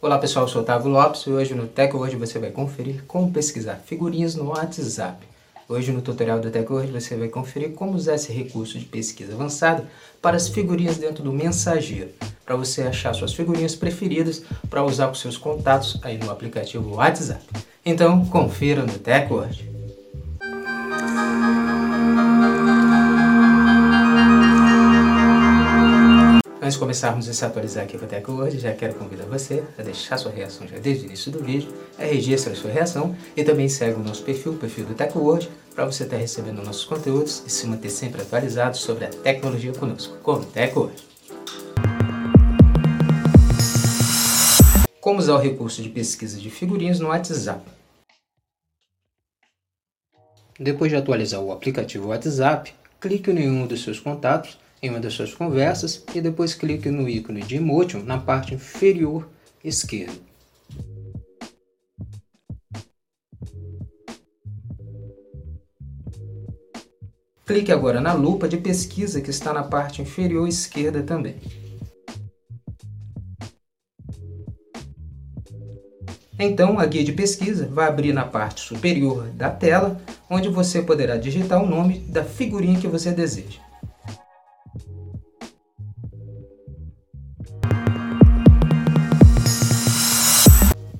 Olá pessoal, eu sou Otávio Lopes e hoje no TecWord você vai conferir como pesquisar figurinhas no WhatsApp. Hoje no tutorial do TecWord você vai conferir como usar esse recurso de pesquisa avançada para as figurinhas dentro do mensageiro, para você achar suas figurinhas preferidas para usar com seus contatos aí no aplicativo WhatsApp. Então confira no TecWord. Antes de começarmos a se atualizar aqui com a TecWord, já quero convidar você a deixar sua reação já desde o início do vídeo, a registra a sua reação e também segue o nosso perfil, o perfil do TecWord, para você estar recebendo nossos conteúdos e se manter sempre atualizado sobre a tecnologia conosco, com o TecWord. Como usar o recurso de pesquisa de figurinhas no WhatsApp? Depois de atualizar o aplicativo WhatsApp, clique em um dos seus contatos em uma das suas conversas e depois clique no ícone de Emotion na parte inferior esquerda. Clique agora na lupa de pesquisa que está na parte inferior esquerda também. Então, a guia de pesquisa vai abrir na parte superior da tela, onde você poderá digitar o nome da figurinha que você deseja.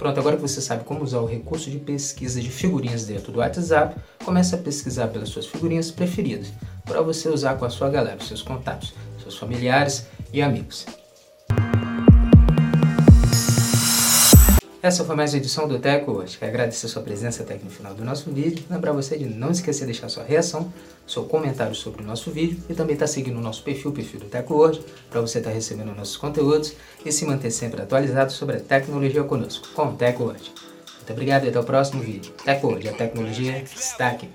Pronto, agora que você sabe como usar o recurso de pesquisa de figurinhas dentro do WhatsApp, comece a pesquisar pelas suas figurinhas preferidas, para você usar com a sua galera, seus contatos, seus familiares e amigos. Essa foi mais uma edição do Teco. Quero agradecer sua presença até aqui no final do nosso vídeo. Lembrar você de não esquecer de deixar sua reação, seu comentário sobre o nosso vídeo e também estar tá seguindo o nosso perfil, o perfil do Teco hoje, para você estar tá recebendo nossos conteúdos e se manter sempre atualizado sobre a tecnologia conosco, com o Teco hoje. Muito obrigado e até o próximo vídeo. Teco hoje, a tecnologia está aqui.